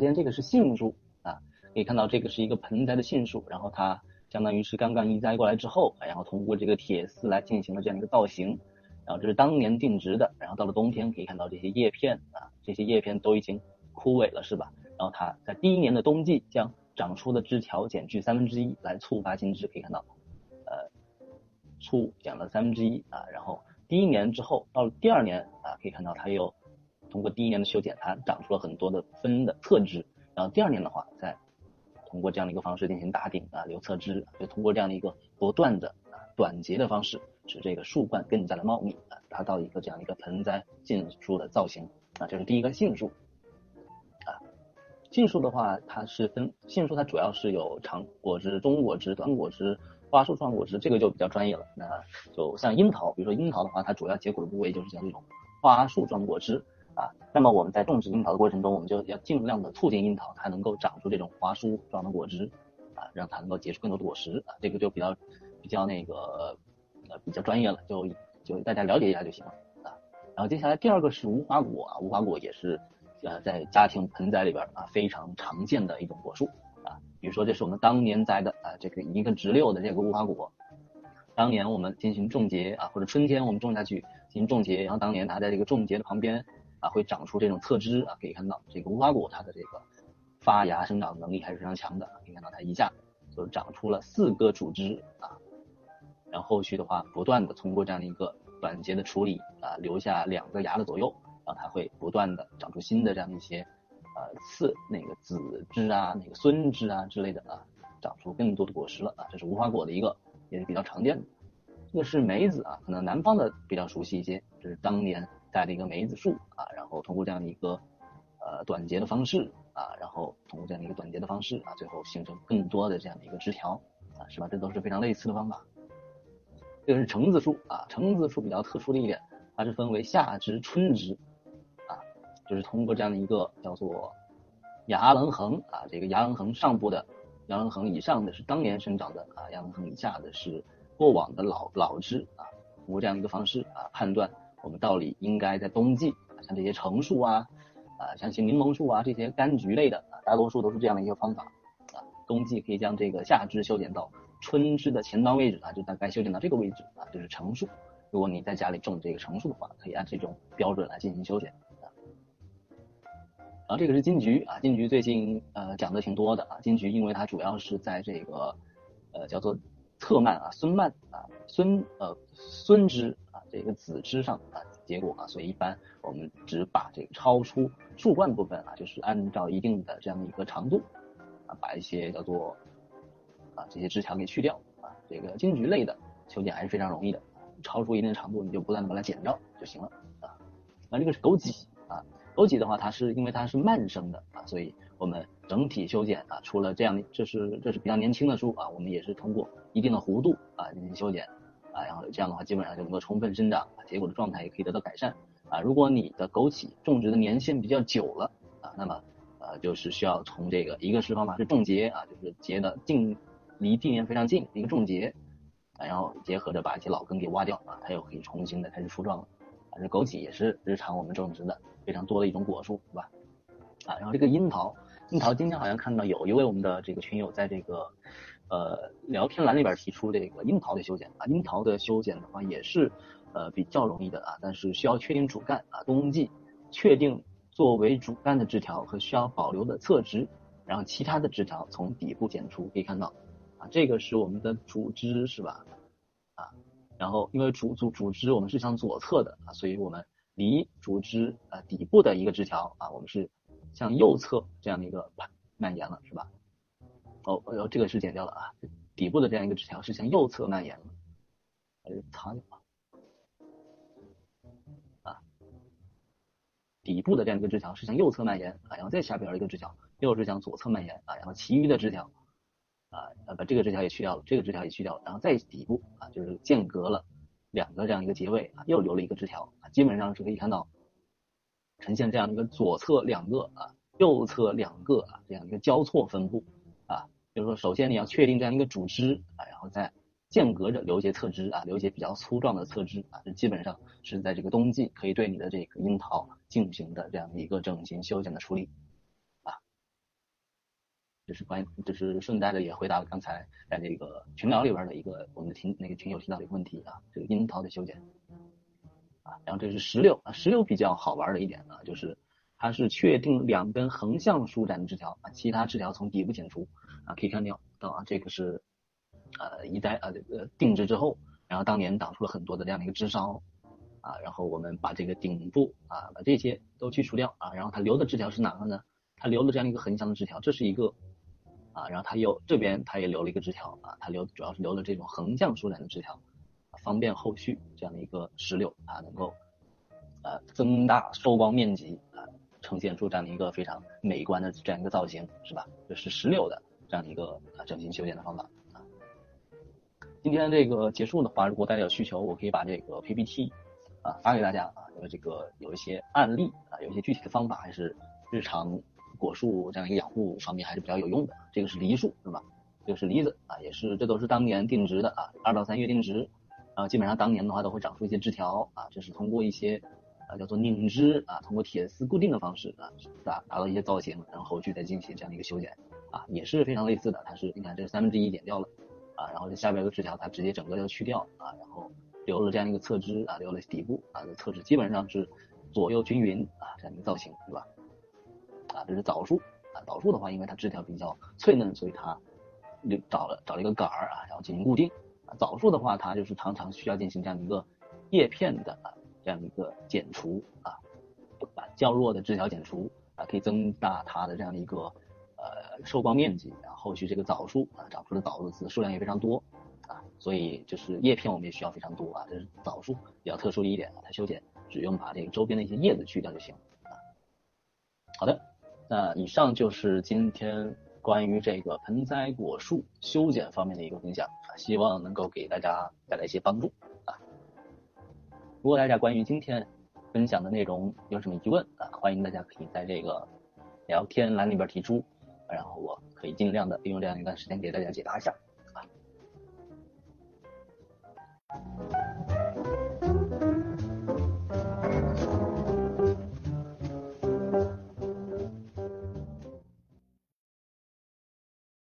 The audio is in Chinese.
首先这个是杏树啊，可以看到这个是一个盆栽的杏树，然后它相当于是刚刚移栽过来之后，然后通过这个铁丝来进行了这样一个造型，然后这是当年定植的，然后到了冬天可以看到这些叶片啊，这些叶片都已经枯萎了是吧？然后它在第一年的冬季将长出的枝条减去三分之一来促发新枝，可以看到，呃，促减了三分之一啊，然后第一年之后到了第二年啊，可以看到它又通过第一年的修剪，它长出了很多的分的侧枝，然后第二年的话再通过这样的一个方式进行打顶啊留侧枝，就通过这样的一个不断的啊短节的方式，使这个树冠更加的茂密啊，达到一个这样一个盆栽杏树的造型啊，这是第一个杏树啊。杏树的话，它是分杏树，它主要是有长果枝、中果枝、短果枝、花树状果枝，这个就比较专业了。那就像樱桃，比如说樱桃的话，它主要结果的部位就是像这种花树状果枝啊。那么我们在种植樱桃的过程中，我们就要尽量的促进樱桃它能够长出这种花树状的果枝啊，让它能够结出更多的果实啊。这个就比较比较那个呃比较专业了，就就大家了解一下就行了啊。然后接下来第二个是无花果啊，无花果也是。呃，在家庭盆栽里边啊，非常常见的一种果树啊，比如说这是我们当年栽的啊，这个一个直溜的这个无花果，当年我们进行种结啊，或者春天我们种下去进行种结，然后当年它在这个种结的旁边啊，会长出这种侧枝啊，可以看到这个无花果它的这个发芽生长能力还是非常强的，可以看到它一下就长出了四个主枝啊，然后续的话不断的通过这样的一个短节的处理啊，留下两个芽的左右。然后它会不断的长出新的这样的一些呃次那个子枝啊，那个孙枝啊之类的啊，长出更多的果实了啊，这是无花果的一个也是比较常见的。这个是梅子啊，可能南方的比较熟悉一些，这是当年带的一个梅子树，后通过这样的一个呃短节的方式啊，然后通过这样的一个短节的方式啊，最后形成更多的这样的一个枝条啊，是吧？这都是非常类似的方法。这个是橙子树啊，橙子树比较特殊的一点，它是分为夏枝、春枝啊。就是通过这样的一个叫做牙棱横啊，这个牙棱横上部的牙棱横以上的是当年生长的啊，牙棱横以下的是过往的老老枝啊，通过这样一个方式啊，判断我们到底应该在冬季像这些橙树啊啊，像些柠檬树啊这些柑橘类的啊，大多数都是这样的一个方法啊，冬季可以将这个下枝修剪到春枝的前端位置啊，就大概修剪到这个位置啊，就是橙树。如果你在家里种这个橙树的话，可以按这种标准来进行修剪。然后这个是金桔啊，金桔最近呃讲的挺多的啊，金桔因为它主要是在这个呃叫做侧蔓啊、孙蔓啊、孙呃孙枝啊这个子枝上啊结果啊，所以一般我们只把这个超出树冠部分啊，就是按照一定的这样的一个长度啊，把一些叫做啊这些枝条给去掉啊，这个金桔类的修剪还是非常容易的，超出一定长度你就不断的把它剪掉就行了啊。那这个是枸杞啊。枸杞的话，它是因为它是慢生的啊，所以我们整体修剪啊，除了这样的，这是这是比较年轻的树啊，我们也是通过一定的弧度啊进行修剪啊，然后这样的话基本上就能够充分生长，结果的状态也可以得到改善啊。如果你的枸杞种植的年限比较久了啊，那么呃就是需要从这个一个是方法是种结啊，就是结的近离地面非常近一个种结啊，然后结合着把一些老根给挖掉啊，它又可以重新的开始出状了。反正枸杞也是日常我们种植的。非常多的一种果树，是吧？啊，然后这个樱桃，樱桃今天好像看到有一位我们的这个群友在这个呃聊天栏里边提出这个樱桃的修剪啊，樱桃的修剪的话也是呃比较容易的啊，但是需要确定主干啊，冬季确定作为主干的枝条和需要保留的侧枝，然后其他的枝条从底部剪除，可以看到啊，这个是我们的主枝是吧？啊，然后因为主主主枝我们是向左侧的啊，所以我们。离主枝啊底部的一个枝条啊，我们是向右侧这样的一个蔓蔓延了，是吧？哦哦，这个是剪掉了啊，底部的这样一个枝条是向右侧蔓延了，还是擦掉啊？底部的这样一个枝条是向右侧蔓延啊，然后再下边一个枝条又是向左侧蔓延啊，然后其余的枝条啊把这个枝条也去掉了，这个枝条也去掉了，然后再底部啊就是间隔了。两个这样一个结尾啊，又留了一个枝条啊，基本上是可以看到呈现这样一个左侧两个啊，右侧两个啊这样一个交错分布，就是说首先你要确定这样一个主枝啊，然后再间隔着留一些侧枝啊，留一些比较粗壮的侧枝啊，这基本上是在这个冬季可以对你的这个樱桃进行的这样一个整形修剪的处理啊。这是关，这是顺带的也回答了刚才在那个群聊里边的一个我们的群那个群友提到的一个问题啊，这个樱桃的修剪啊，然后这是石榴啊，石榴比较好玩的一点呢，就是它是确定两根横向舒展的枝条啊，其他枝条从底部剪除啊，可以看到到啊，这个是呃移栽啊这个定植之后，然后当年长出了很多的这样的一个枝梢啊，然后我们把这个顶部啊把这些都去除掉啊，然后它留的枝条是哪个呢？它留了这样一个横向的枝条，这是一个。啊，然后它又这边它也留了一个枝条啊，它留主要是留了这种横向舒展的枝条，方便后续这样的一个石榴啊能够呃增大收光面积啊，呈现出这样的一个非常美观的这样一个造型，是吧？这是石榴的这样的一个啊整形修剪的方法啊。今天这个结束的话，如果大家有需求，我可以把这个 PPT 啊发给大家啊，因为这个有一些案例啊，有一些具体的方法还是日常。果树这样一个养护方面还是比较有用的。这个是梨树，是吧？这个是梨子啊，也是这都是当年定植的啊，二到三月定植，啊，基本上当年的话都会长出一些枝条啊，这是通过一些啊叫做拧枝啊，通过铁丝固定的方式啊达达到一些造型，然后后续再进行这样的一个修剪啊，也是非常类似的。它是你看这三分之一剪掉了啊，然后这下边的枝条，它直接整个要去掉啊，然后留了这样一个侧枝啊，留了底部啊的侧枝，基本上是左右均匀啊这样一个造型，对吧？啊，这是枣树啊，枣树的话，因为它枝条比较脆嫩，所以它就找了找了一个杆儿啊，然后进行固定。啊，枣树的话，它就是常常需要进行这样的一个叶片的啊这样的一个剪除啊，把较弱的枝条剪除啊，可以增大它的这样的一个呃受光面积。然后后续这个枣树啊，长出的枣子数量也非常多啊，所以就是叶片我们也需要非常多啊。这是枣树比较特殊的一点，它修剪只用把这个周边的一些叶子去掉就行啊。好的。那以上就是今天关于这个盆栽果树修剪方面的一个分享啊，希望能够给大家带来一些帮助啊。如果大家关于今天分享的内容有什么疑问啊，欢迎大家可以在这个聊天栏里边提出，然后我可以尽量的利用这样一段时间给大家解答一下啊。